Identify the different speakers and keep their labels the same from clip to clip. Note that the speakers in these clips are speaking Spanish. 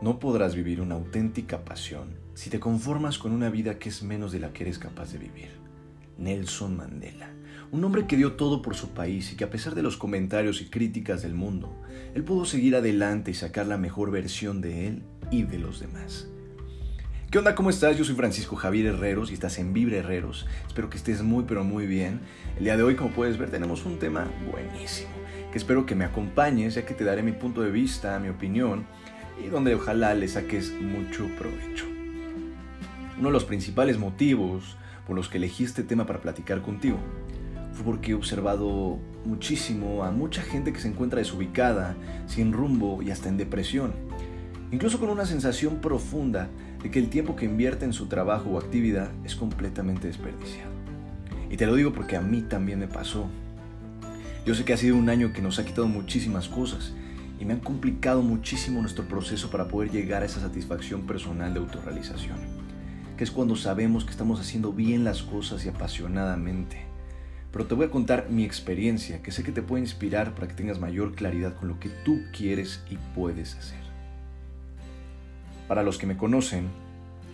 Speaker 1: No podrás vivir una auténtica pasión si te conformas con una vida que es menos de la que eres capaz de vivir. Nelson Mandela, un hombre que dio todo por su país y que a pesar de los comentarios y críticas del mundo, él pudo seguir adelante y sacar la mejor versión de él y de los demás. ¿Qué onda? ¿Cómo estás? Yo soy Francisco Javier Herreros y estás en Vibre Herreros. Espero que estés muy pero muy bien. El día de hoy, como puedes ver, tenemos un tema buenísimo, que espero que me acompañes, ya que te daré mi punto de vista, mi opinión y donde ojalá le saques mucho provecho. Uno de los principales motivos por los que elegí este tema para platicar contigo fue porque he observado muchísimo a mucha gente que se encuentra desubicada, sin rumbo y hasta en depresión, incluso con una sensación profunda de que el tiempo que invierte en su trabajo o actividad es completamente desperdiciado. Y te lo digo porque a mí también me pasó. Yo sé que ha sido un año que nos ha quitado muchísimas cosas y me han complicado muchísimo nuestro proceso para poder llegar a esa satisfacción personal de autorrealización, que es cuando sabemos que estamos haciendo bien las cosas y apasionadamente. Pero te voy a contar mi experiencia, que sé que te puede inspirar para que tengas mayor claridad con lo que tú quieres y puedes hacer. Para los que me conocen,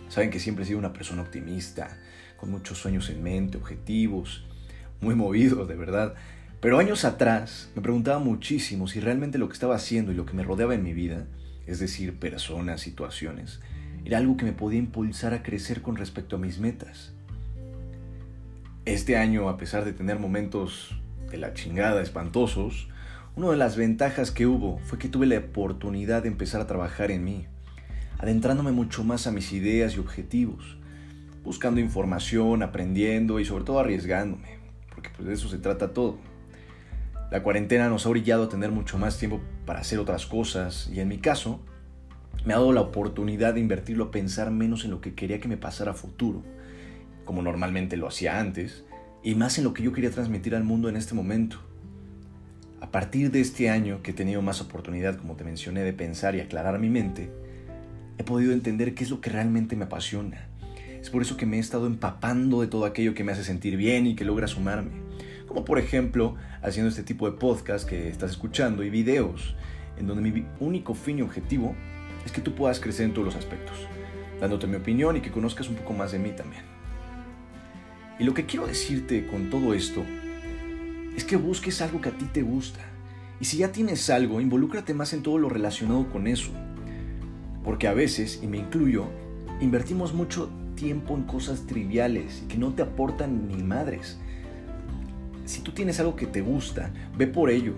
Speaker 1: saben que siempre he sido una persona optimista, con muchos sueños en mente, objetivos, muy movido, de verdad, pero años atrás me preguntaba muchísimo si realmente lo que estaba haciendo y lo que me rodeaba en mi vida, es decir, personas, situaciones, era algo que me podía impulsar a crecer con respecto a mis metas. Este año, a pesar de tener momentos de la chingada espantosos, una de las ventajas que hubo fue que tuve la oportunidad de empezar a trabajar en mí, adentrándome mucho más a mis ideas y objetivos, buscando información, aprendiendo y sobre todo arriesgándome, porque pues de eso se trata todo. La cuarentena nos ha orillado a tener mucho más tiempo para hacer otras cosas y en mi caso me ha dado la oportunidad de invertirlo a pensar menos en lo que quería que me pasara futuro, como normalmente lo hacía antes, y más en lo que yo quería transmitir al mundo en este momento. A partir de este año que he tenido más oportunidad, como te mencioné, de pensar y aclarar mi mente, he podido entender qué es lo que realmente me apasiona. Es por eso que me he estado empapando de todo aquello que me hace sentir bien y que logra sumarme como por ejemplo haciendo este tipo de podcast que estás escuchando y videos, en donde mi único fin y objetivo es que tú puedas crecer en todos los aspectos, dándote mi opinión y que conozcas un poco más de mí también. Y lo que quiero decirte con todo esto es que busques algo que a ti te gusta. Y si ya tienes algo, involúcrate más en todo lo relacionado con eso. Porque a veces, y me incluyo, invertimos mucho tiempo en cosas triviales y que no te aportan ni madres si tú tienes algo que te gusta, ve por ello,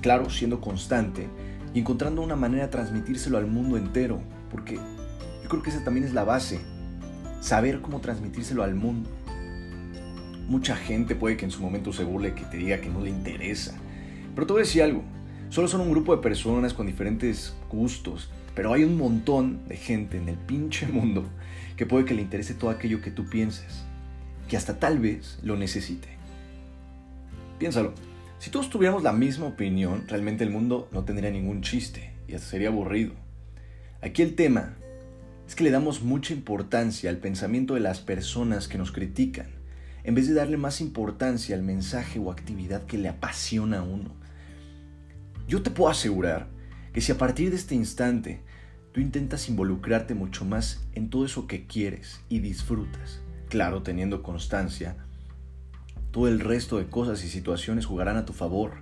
Speaker 1: claro, siendo constante y encontrando una manera de transmitírselo al mundo entero, porque yo creo que esa también es la base, saber cómo transmitírselo al mundo. Mucha gente puede que en su momento se burle que te diga que no le interesa, pero te voy a decir algo, solo son un grupo de personas con diferentes gustos, pero hay un montón de gente en el pinche mundo que puede que le interese todo aquello que tú pienses, que hasta tal vez lo necesite. Piénsalo, si todos tuviéramos la misma opinión, realmente el mundo no tendría ningún chiste y sería aburrido. Aquí el tema es que le damos mucha importancia al pensamiento de las personas que nos critican, en vez de darle más importancia al mensaje o actividad que le apasiona a uno. Yo te puedo asegurar que si a partir de este instante tú intentas involucrarte mucho más en todo eso que quieres y disfrutas, claro, teniendo constancia, todo el resto de cosas y situaciones jugarán a tu favor,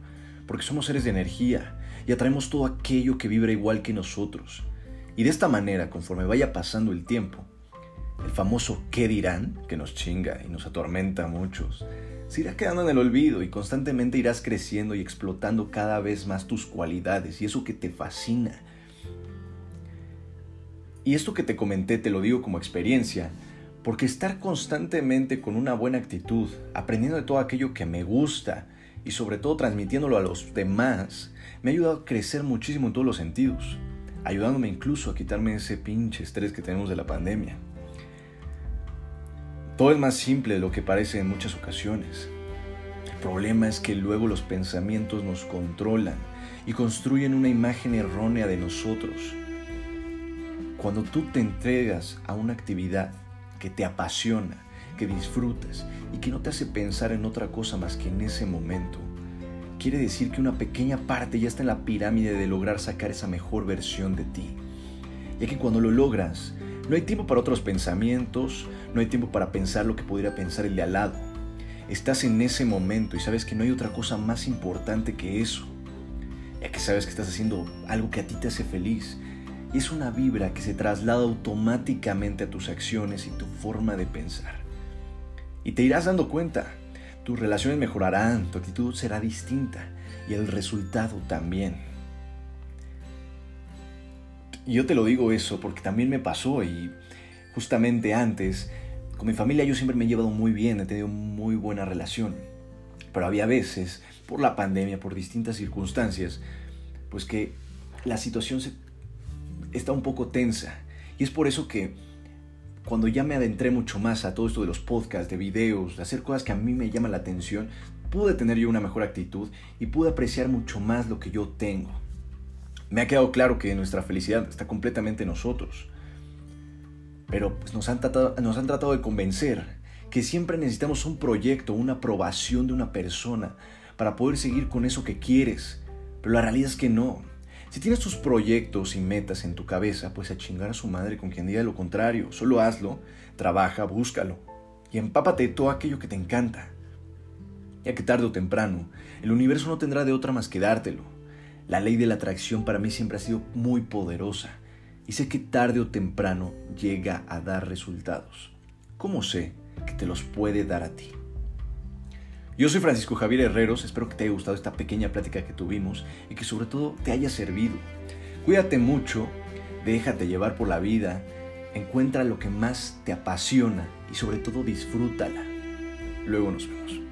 Speaker 1: porque somos seres de energía y atraemos todo aquello que vibra igual que nosotros. Y de esta manera, conforme vaya pasando el tiempo, el famoso qué dirán, que nos chinga y nos atormenta a muchos, se irá quedando en el olvido y constantemente irás creciendo y explotando cada vez más tus cualidades y eso que te fascina. Y esto que te comenté te lo digo como experiencia, porque estar constantemente con una buena actitud, aprendiendo de todo aquello que me gusta y sobre todo transmitiéndolo a los demás, me ha ayudado a crecer muchísimo en todos los sentidos, ayudándome incluso a quitarme ese pinche estrés que tenemos de la pandemia. Todo es más simple de lo que parece en muchas ocasiones. El problema es que luego los pensamientos nos controlan y construyen una imagen errónea de nosotros. Cuando tú te entregas a una actividad que te apasiona, que disfrutas y que no te hace pensar en otra cosa más que en ese momento, quiere decir que una pequeña parte ya está en la pirámide de lograr sacar esa mejor versión de ti. ya que cuando lo logras, no hay tiempo para otros pensamientos, no hay tiempo para pensar lo que pudiera pensar el de al lado. Estás en ese momento y sabes que no hay otra cosa más importante que eso, ya que sabes que estás haciendo algo que a ti te hace feliz. Es una vibra que se traslada automáticamente a tus acciones y tu forma de pensar. Y te irás dando cuenta, tus relaciones mejorarán, tu actitud será distinta y el resultado también. Y yo te lo digo eso porque también me pasó y justamente antes, con mi familia yo siempre me he llevado muy bien, he tenido muy buena relación. Pero había veces, por la pandemia, por distintas circunstancias, pues que la situación se, está un poco tensa. Y es por eso que cuando ya me adentré mucho más a todo esto de los podcasts, de videos, de hacer cosas que a mí me llaman la atención, pude tener yo una mejor actitud y pude apreciar mucho más lo que yo tengo. Me ha quedado claro que nuestra felicidad está completamente en nosotros. Pero pues, nos, han tratado, nos han tratado de convencer que siempre necesitamos un proyecto, una aprobación de una persona para poder seguir con eso que quieres. Pero la realidad es que no. Si tienes tus proyectos y metas en tu cabeza, pues a chingar a su madre con quien diga lo contrario. Solo hazlo, trabaja, búscalo y empápate todo aquello que te encanta. Ya que tarde o temprano, el universo no tendrá de otra más que dártelo. La ley de la atracción para mí siempre ha sido muy poderosa y sé que tarde o temprano llega a dar resultados. ¿Cómo sé que te los puede dar a ti? Yo soy Francisco Javier Herreros, espero que te haya gustado esta pequeña plática que tuvimos y que sobre todo te haya servido. Cuídate mucho, déjate llevar por la vida, encuentra lo que más te apasiona y sobre todo disfrútala. Luego nos vemos.